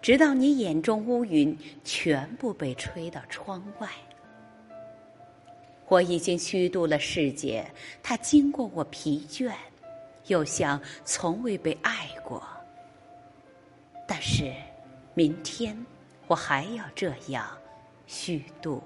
直到你眼中乌云全部被吹到窗外，我已经虚度了世界，它经过我疲倦，又像从未被爱过。但是，明天我还要这样虚度。